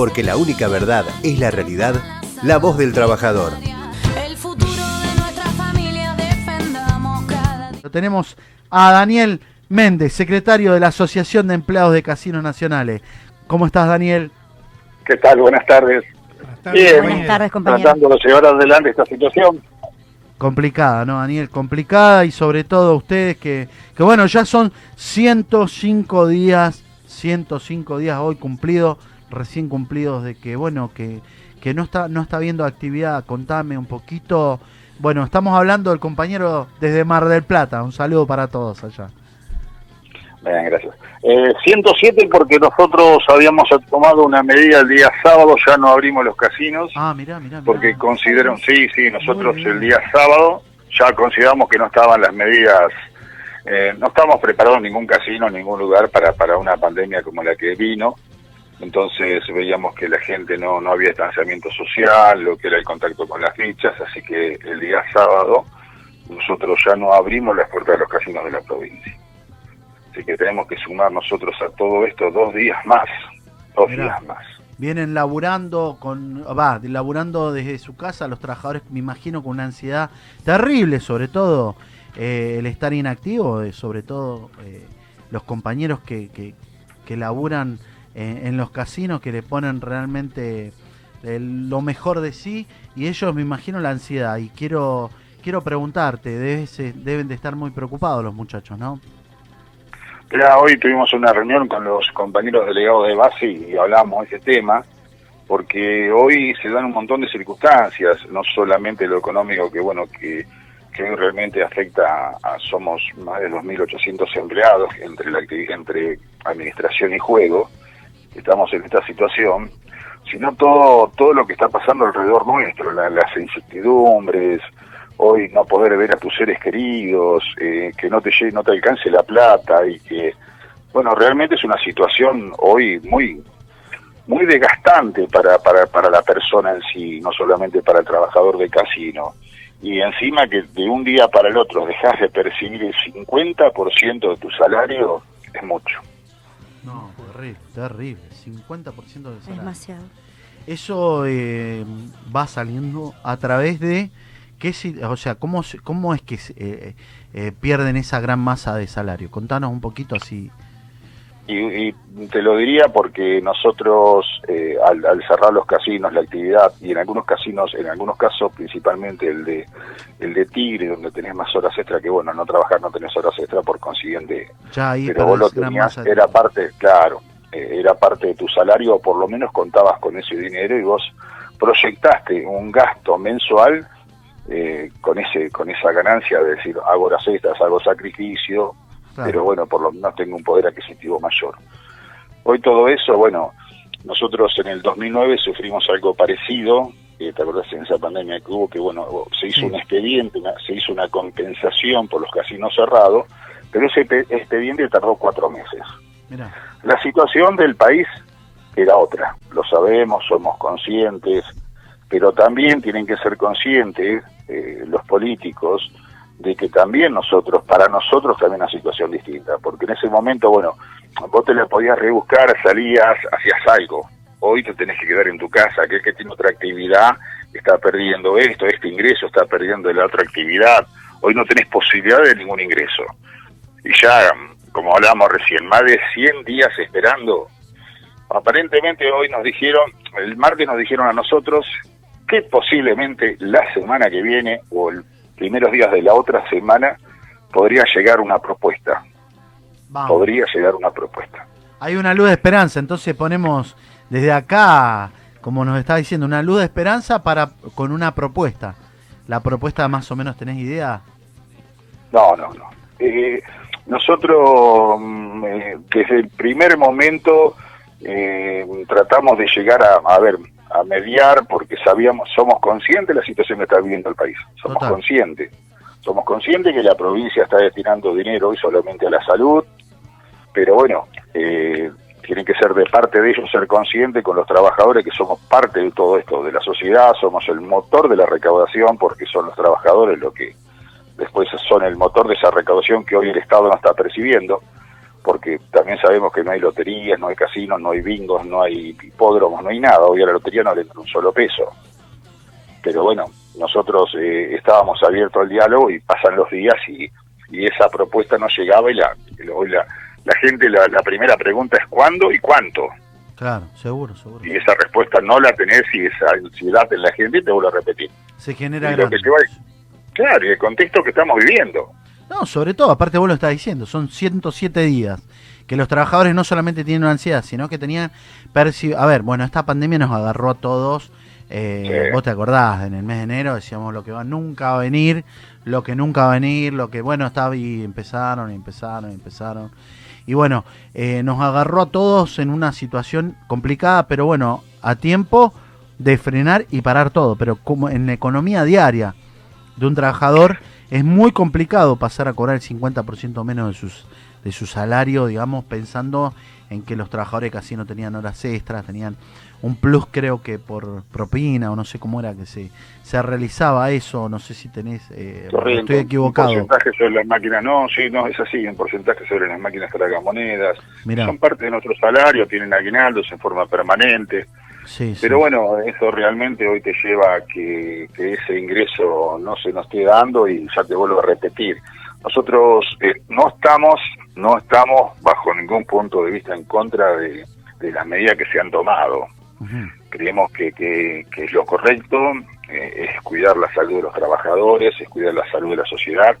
porque la única verdad es la realidad, la voz del trabajador. El futuro de nuestra familia defendamos cada día. Lo tenemos a Daniel Méndez, secretario de la Asociación de Empleados de Casinos Nacionales. ¿Cómo estás, Daniel? ¿Qué tal? Buenas tardes. Bien, Buenas tardes, compañero. tratando de llevar adelante esta situación. Complicada, ¿no, Daniel? Complicada y sobre todo ustedes que, que bueno, ya son 105 días, 105 días hoy cumplidos, recién cumplidos de que, bueno, que, que no está no está habiendo actividad. Contame un poquito. Bueno, estamos hablando del compañero desde Mar del Plata. Un saludo para todos allá. Bien, gracias. Eh, 107 porque nosotros habíamos tomado una medida el día sábado, ya no abrimos los casinos, Ah, mirá, mirá. mirá. porque consideran, sí, sí, nosotros el día sábado ya consideramos que no estaban las medidas, eh, no estábamos preparados en ningún casino, en ningún lugar para, para una pandemia como la que vino. Entonces veíamos que la gente no, no había distanciamiento social, lo que era el contacto con las fichas, así que el día sábado nosotros ya no abrimos las puertas de los casinos de la provincia. Así que tenemos que sumar nosotros a todo esto dos días más, dos Mirá. días más. Vienen laburando con va, laburando desde su casa los trabajadores, me imagino con una ansiedad terrible, sobre todo eh, el estar inactivo, eh, sobre todo eh, los compañeros que, que, que laburan eh, en los casinos, que le ponen realmente eh, lo mejor de sí y ellos me imagino la ansiedad y quiero quiero preguntarte, debes, deben de estar muy preocupados los muchachos, ¿no? Ya hoy tuvimos una reunión con los compañeros delegados de base y hablamos de ese tema, porque hoy se dan un montón de circunstancias, no solamente lo económico que bueno que, que realmente afecta a, somos más de 2.800 empleados entre la entre administración y juego, estamos en esta situación, sino todo todo lo que está pasando alrededor nuestro, la- las incertidumbres, hoy no poder ver a tus seres queridos, eh, que no te no te alcance la plata y que, bueno, realmente es una situación hoy muy muy desgastante para, para, para la persona en sí, no solamente para el trabajador de casino. Y encima que de un día para el otro dejas de percibir el 50% de tu salario, es mucho. No, terrible, terrible, 50% del Es salario. demasiado. Eso eh, va saliendo a través de qué si- o sea, cómo cómo es que eh, eh, pierden esa gran masa de salario. Contanos un poquito así. Y, y te lo diría porque nosotros, eh, al, al cerrar los casinos, la actividad, y en algunos casinos, en algunos casos, principalmente el de el de Tigre, donde tenés más horas extra, que bueno, no trabajar no tenés horas extra, por consiguiente. Ya ahí pero vos lo tenías, era parte, claro, eh, era parte de tu salario, o por lo menos contabas con ese dinero y vos proyectaste un gasto mensual eh, con ese con esa ganancia de decir, hago horas extras, hago sacrificio, claro. pero bueno, por lo menos tengo un poder adquisitivo mayor. Hoy todo eso, bueno, nosotros en el 2009 sufrimos algo parecido, eh, ¿te acordás en esa pandemia que hubo? Que bueno, se hizo Sí. un expediente, una- se hizo una compensación por los casinos cerrados, pero ese pe- expediente tardó cuatro meses. Mirá, La situación del país era otra, lo sabemos, somos conscientes, pero también tienen que ser conscientes eh, los políticos de que también nosotros, para nosotros también una situación distinta, porque en ese momento, bueno, vos te la podías rebuscar, salías, hacías algo, hoy te tenés que quedar en tu casa, aquel que tiene otra actividad está perdiendo esto, este ingreso está perdiendo la otra actividad, hoy no tenés posibilidad de ningún ingreso. Y ya, como hablábamos recién, más de 100 días esperando. Aparentemente hoy nos dijeron, el martes nos dijeron a nosotros que posiblemente la semana que viene o el primeros días de la otra semana podría llegar una propuesta. vamos. Podría llegar una propuesta. Hay una luz de esperanza, entonces ponemos desde acá, como nos está diciendo, una luz de esperanza para con una propuesta. La propuesta más o menos tenés idea. No, no, no. Eh, nosotros mm, eh, desde el primer momento eh, tratamos de llegar a, a ver, a mediar porque sabíamos, somos conscientes de la situación que está viviendo el país. Somos Total. conscientes. Somos conscientes que la provincia está destinando dinero hoy solamente a la salud, pero bueno, eh, tienen que ser de parte de ellos ser conscientes con los trabajadores que somos parte de todo esto, de la sociedad, somos el motor de la recaudación porque son los trabajadores los que después son el motor de esa recaudación que hoy el Estado no está percibiendo. Porque también sabemos que no hay loterías, no hay casinos, no hay bingos, no hay hipódromos, no hay nada. Hoy a la lotería no le dan un solo peso. Pero bueno, nosotros eh, estábamos abiertos al diálogo y pasan los días y, y esa propuesta no llegaba y la, la, la gente, la, la primera pregunta es ¿cuándo y cuánto? Claro, seguro, seguro. Y esa respuesta no la tenés y esa ansiedad en la gente, te vuelvo a repetir. Se genera Y lo que te va- Claro, y el contexto que estamos viviendo. No, sobre todo, aparte vos lo estás diciendo, son 107 días que los trabajadores no solamente tienen una ansiedad, sino que tenían A ver, bueno, esta pandemia nos agarró a todos. eh, Sí. Vos te acordás, en el mes de enero decíamos lo que va nunca va a venir, lo que nunca va a venir, lo que bueno estaba y empezaron, y empezaron, y empezaron. Y bueno, eh, nos agarró a todos en una situación complicada, pero bueno, a tiempo de frenar y parar todo. Pero como en la economía diaria de un trabajador es muy complicado pasar a cobrar el 50% menos de sus de su salario, digamos, pensando en que los trabajadores casi no tenían horas extras, tenían un plus creo que por propina o no sé cómo era que se, se realizaba eso, no sé si tenés, eh, Correcto. estoy equivocado. Un porcentaje sobre las máquinas, no, sí, no, es así, un porcentaje sobre las máquinas tragamonedas. Mirá, Son parte de nuestro salario, tienen aguinaldos en forma permanente. Sí, sí. Pero bueno, eso realmente hoy te lleva a que, que ese ingreso no se nos esté dando y ya te vuelvo a repetir. Nosotros eh, no estamos, no estamos bajo ningún punto de vista en contra de, de las medidas que se han tomado. Creemos que, que, lo correcto, eh, es cuidar la salud de los trabajadores, es cuidar la salud de la sociedad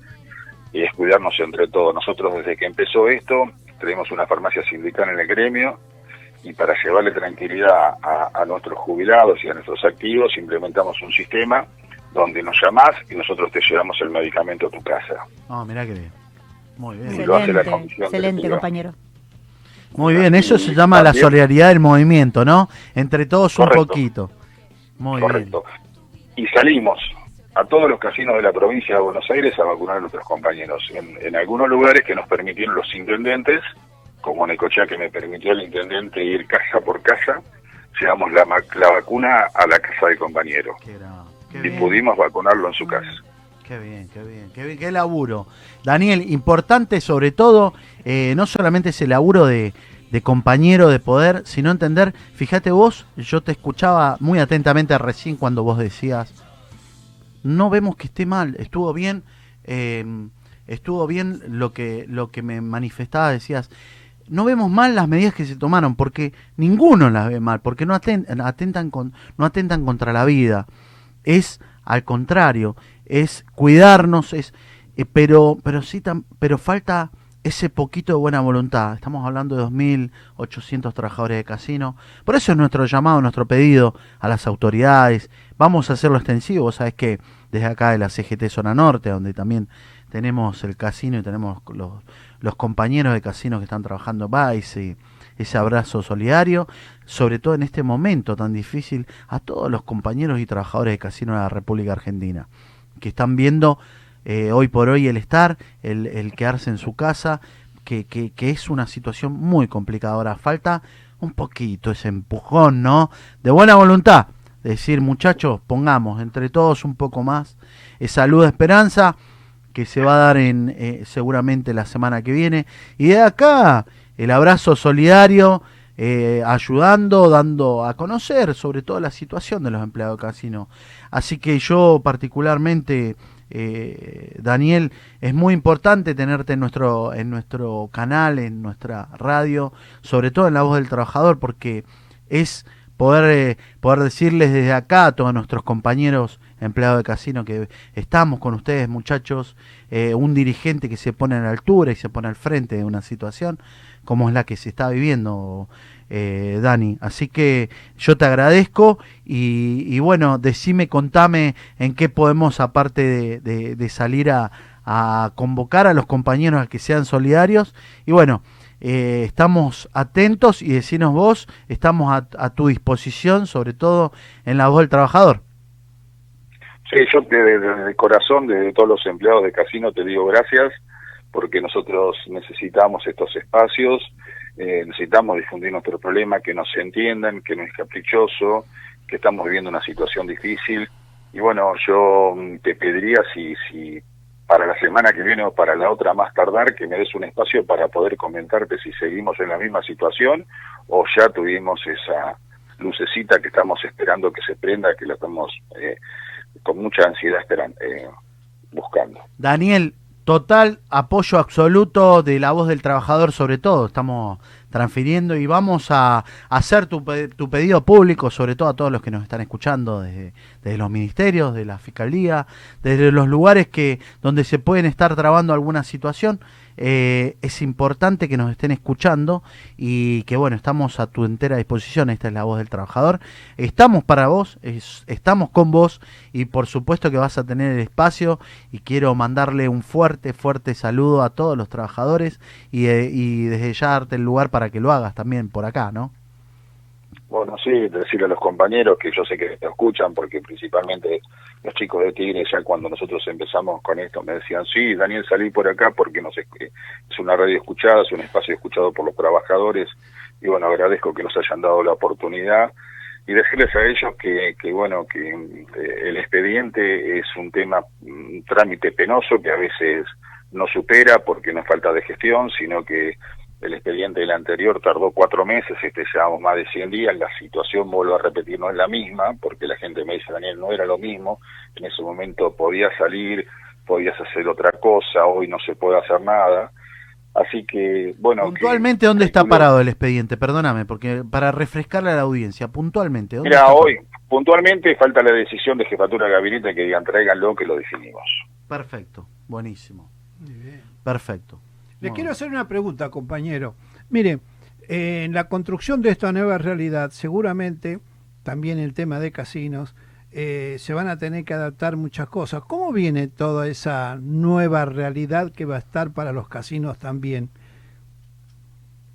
y es cuidarnos entre todos. Nosotros desde que empezó esto tenemos una farmacia sindical en el gremio y para llevarle tranquilidad a, a nuestros jubilados y a nuestros activos implementamos un sistema donde nos llamás y nosotros te llevamos el medicamento a tu casa. Ah, mirá que bien. Muy bien. Sí. lo hace la Excelente, comisión excelente, compañero. Muy bien, eso se llama la solidaridad del movimiento, ¿no? Entre todos un poquito. Muy Correcto. Y salimos a todos los casinos de la provincia de Buenos Aires a vacunar a nuestros compañeros. En, en algunos lugares que nos permitieron los intendentes, como en Ecochea que me permitió el intendente ir casa por casa, llevamos la, la vacuna a la casa del compañero. Qué, qué Y bien. pudimos vacunarlo en su casa. Qué bien, qué bien, qué bien, qué laburo. Daniel, importante sobre todo, eh, no solamente ese laburo de, de compañero de poder, sino entender, fíjate vos, yo te escuchaba muy atentamente recién cuando vos decías, no vemos que esté mal, estuvo bien, eh, estuvo bien lo que, lo que me manifestaba, decías, no vemos mal las medidas que se tomaron, porque ninguno las ve mal, porque no aten- atentan, con, no atentan contra la vida. Es al contrario, es cuidarnos, es eh, pero pero sí pero falta ese poquito de buena voluntad. Estamos hablando de 2.800 trabajadores de casino. Por eso es nuestro llamado, nuestro pedido a las autoridades. Vamos a hacerlo extensivo. Vos sabés que desde acá de la CGT Zona Norte, donde también tenemos el casino y tenemos los, los compañeros de casino que están trabajando, va ese, abrazo solidario, sobre todo en este momento tan difícil, a todos los compañeros y trabajadores de casino de la República Argentina, que están viendo eh, hoy por hoy el estar, el, quedarse en su casa, que, que, que es una situación muy complicada. Ahora falta un poquito ese empujón, ¿no? De buena voluntad. Decir, muchachos, pongamos entre todos un poco más esa luz de esperanza que se va a dar en eh, seguramente la semana que viene. Y de acá, el abrazo solidario, eh, ayudando, dando a conocer sobre todo la situación de los empleados de casino. Así que yo particularmente, eh, Daniel, es muy importante tenerte en nuestro, en nuestro canal, en nuestra radio, sobre todo en la voz del trabajador, porque es poder, poder decirles desde acá a todos nuestros compañeros empleados de casino que estamos con ustedes muchachos, eh, un dirigente que se pone a la altura y se pone al frente de una situación como es la que se está viviendo, eh, Dani. Así que yo te agradezco y, y bueno, decime, contame en qué podemos, aparte de salir a, a convocar a los compañeros a que sean solidarios. Y bueno, eh, estamos atentos y decinos vos, estamos a, a tu disposición, sobre todo en la voz del trabajador. Sí, yo desde de, corazón, desde todos los empleados de casino, te digo gracias, porque nosotros necesitamos estos espacios, eh, necesitamos difundir nuestro problema, que nos entiendan, que no es caprichoso, que estamos viviendo una situación difícil. Y bueno, yo mm, te pediría si, si para la semana que viene o para la otra más tardar, que me des un espacio para poder comentarte si seguimos en la misma situación o ya tuvimos esa lucecita que estamos esperando que se prenda, que la estamos eh, con mucha ansiedad esperando, eh, buscando. Daniel, total apoyo absoluto de la voz del trabajador sobre todo. Estamos transfiriendo y vamos a hacer tu, tu pedido público, sobre todo a todos los que nos están escuchando desde, desde los ministerios, de la fiscalía, desde los lugares que donde se pueden estar trabando alguna situación. Eh, es importante que nos estén escuchando y que bueno, estamos a tu entera disposición, esta es la voz del trabajador. Estamos para vos, es- estamos con vos y por supuesto que vas a tener el espacio y quiero mandarle un fuerte, fuerte saludo a todos los trabajadores y, eh, y desde ya darte el lugar para que lo hagas también por acá, ¿no? Bueno, sí, decirle a los compañeros que yo sé que te escuchan, porque principalmente los chicos de Tigre, ya cuando nosotros empezamos con esto, me decían, sí, Daniel, salí por acá porque no sé, es una radio escuchada, es un espacio escuchado por los trabajadores, y bueno, agradezco que nos hayan dado la oportunidad, y decirles a ellos que, que bueno, que eh, el expediente es un tema, un trámite penoso que a veces no supera porque no es falta de gestión, sino que el expediente del anterior tardó cuatro meses, este llevamos más de 100 días, la situación, vuelvo a repetir, no es la misma, porque la gente me dice, Daniel, no era lo mismo, en ese momento podías salir, podías hacer otra cosa, hoy no se puede hacer nada, así que, bueno... que- puntualmente, ¿dónde está calculo- parado el expediente? Perdóname, porque para refrescarle a la audiencia, puntualmente, ¿dónde Mira, está hoy, puntualmente, falta la decisión de jefatura de gabinete que digan, tráiganlo, que lo definimos. Perfecto, buenísimo, Muy bien. perfecto. Le quiero hacer una pregunta, compañero. Mire, eh, en la construcción de esta nueva realidad, seguramente también el tema de casinos, eh, se van a tener que adaptar muchas cosas. ¿Cómo viene toda esa nueva realidad que va a estar para los casinos también?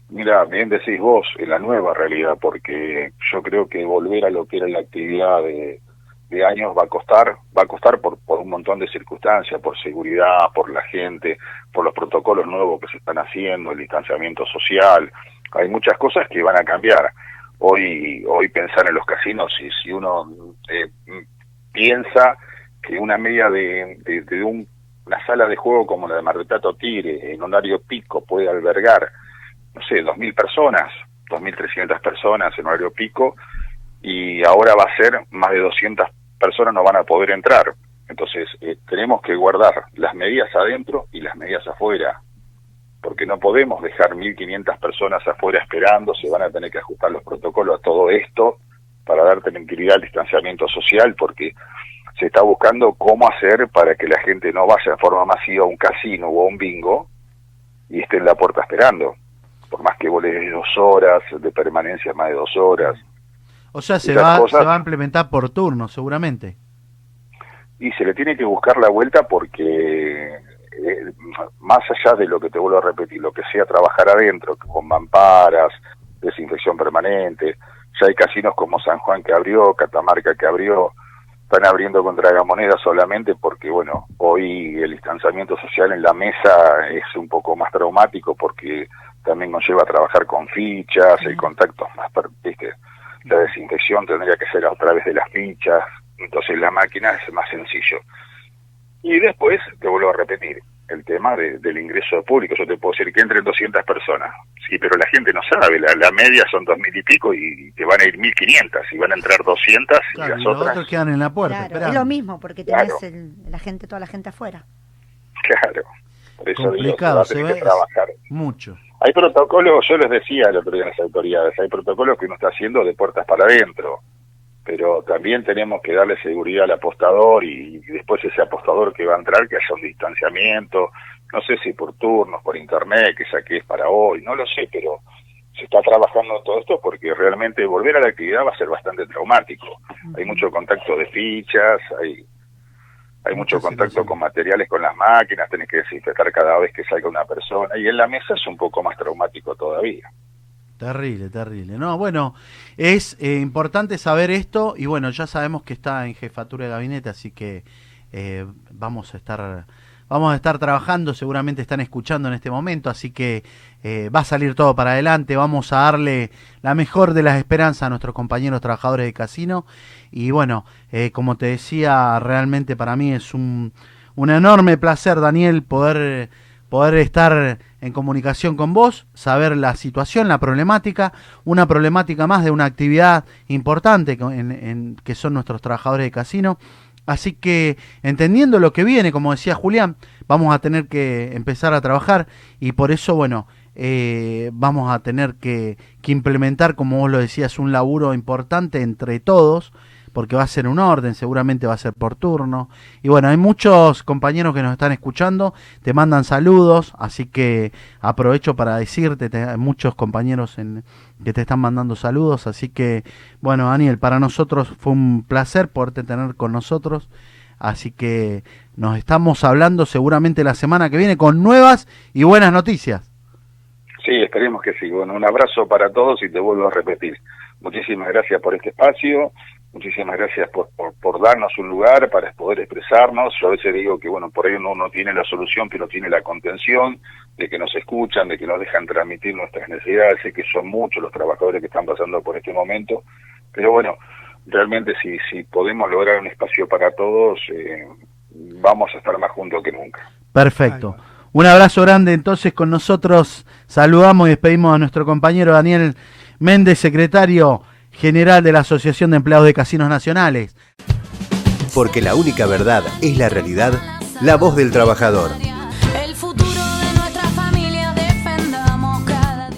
Mira, bien decís vos, en la nueva realidad, porque yo creo que volver a lo que era la actividad de, de años va a costar, va a costar por, por un montón de circunstancias, por seguridad, por la gente, por los protocolos nuevos que se están haciendo, el distanciamiento social, hay muchas cosas que van a cambiar. Hoy, hoy pensar en los casinos, si, si uno eh, piensa que una media de, de, un- una sala de juego como la de Mar del Tigre, en horario pico, puede albergar no sé, 2.000 personas, 2.300 personas en horario pico, y ahora va a ser más de 200 personas no van a poder entrar. Entonces, eh, tenemos que guardar las medidas adentro y las medidas afuera, porque no podemos dejar 1.500 personas afuera esperando, se van a tener que ajustar los protocolos a todo esto para dar tranquilidad al distanciamiento social, porque se está buscando cómo hacer para que la gente no vaya de forma masiva a un casino o a un bingo y esté en la puerta esperando por más que de dos horas, de permanencia más de dos horas. O sea, se va, cosas- se va a implementar por turno, seguramente. Y se le tiene que buscar la vuelta porque, eh, más allá de lo que te vuelvo a repetir, lo que sea trabajar adentro, con mamparas, desinfección permanente, ya hay casinos como San Juan que abrió, Catamarca que abrió, están abriendo con tragamonedas solamente porque, bueno, hoy el distanciamiento social en la mesa es un poco más traumático porque también nos lleva a trabajar con fichas, el contacto más, ¿viste? La desinfección tendría que ser a través de las fichas, entonces la máquina es más sencillo. Y después, te vuelvo a repetir, el tema de- del ingreso de público, yo te puedo decir que entren 200 personas, sí, pero la gente no sabe, la, la media son 2.000 y pico y te van a ir 1.500, y van a entrar 200 y Claro, y las los otras, otros quedan en la puerta. Claro, es lo mismo porque tenés Claro. el- la gente, toda la gente afuera. claro. Por eso digo, se Complicado, va a se ve que trabajar. mucho. Hay protocolos, yo les decía el otro día a las autoridades, hay protocolos que uno está haciendo de puertas para adentro, pero también tenemos que darle seguridad al apostador y, y después ese apostador que va a entrar que haya un distanciamiento, no sé si por turnos, por internet, que saque es para hoy, no lo sé, pero se está trabajando todo esto porque realmente volver a la actividad va a ser bastante traumático. Hay mucho contacto de fichas, hay hay mucho contacto con materiales con las máquinas, tenés que desinfectar cada vez que salga una persona y en la mesa es un poco más traumático todavía. Terrible, terrible. No, bueno, es eh, importante saber esto y bueno, ya sabemos que está en jefatura de gabinete, así que eh, vamos a estar vamos a estar trabajando, seguramente están escuchando en este momento, así que eh, va a salir todo para adelante, vamos a darle la mejor de las esperanzas a nuestros compañeros trabajadores de casino y bueno, eh, como te decía, realmente para mí es un, un enorme placer, Daniel, poder, poder estar en comunicación con vos, saber la situación, la problemática, una problemática más de una actividad importante que son nuestros trabajadores de casino. Así que entendiendo lo que viene, como decía Julián, vamos a tener que empezar a trabajar y por eso, bueno, eh, vamos a tener que, que implementar, como vos lo decías, un laburo importante entre todos, porque va a ser un orden, seguramente va a ser por turno. Y bueno, hay muchos compañeros que nos están escuchando, te mandan saludos, así que aprovecho para decirte, te- hay muchos compañeros en, que te están mandando saludos, así que bueno, Daniel, para nosotros fue un placer poderte tener con nosotros, así que nos estamos hablando seguramente la semana que viene con nuevas y buenas noticias. Sí, esperemos que sí. Bueno, un abrazo para todos y te vuelvo a repetir. Muchísimas gracias por este espacio, muchísimas gracias por, por, darnos un lugar para poder expresarnos. Yo a veces digo que, bueno, por ahí uno no tiene la solución, pero tiene la contención de que nos escuchan, de que nos dejan transmitir nuestras necesidades. Sé que son muchos los trabajadores que están pasando por este momento, pero bueno, realmente si, si podemos lograr un espacio para todos, eh, vamos a estar más juntos que nunca. Perfecto. Un abrazo grande entonces con nosotros. Saludamos y despedimos a nuestro compañero Daniel Méndez, secretario general de la Asociación de Empleados de Casinos Nacionales. Porque la única verdad es la realidad, la voz del trabajador.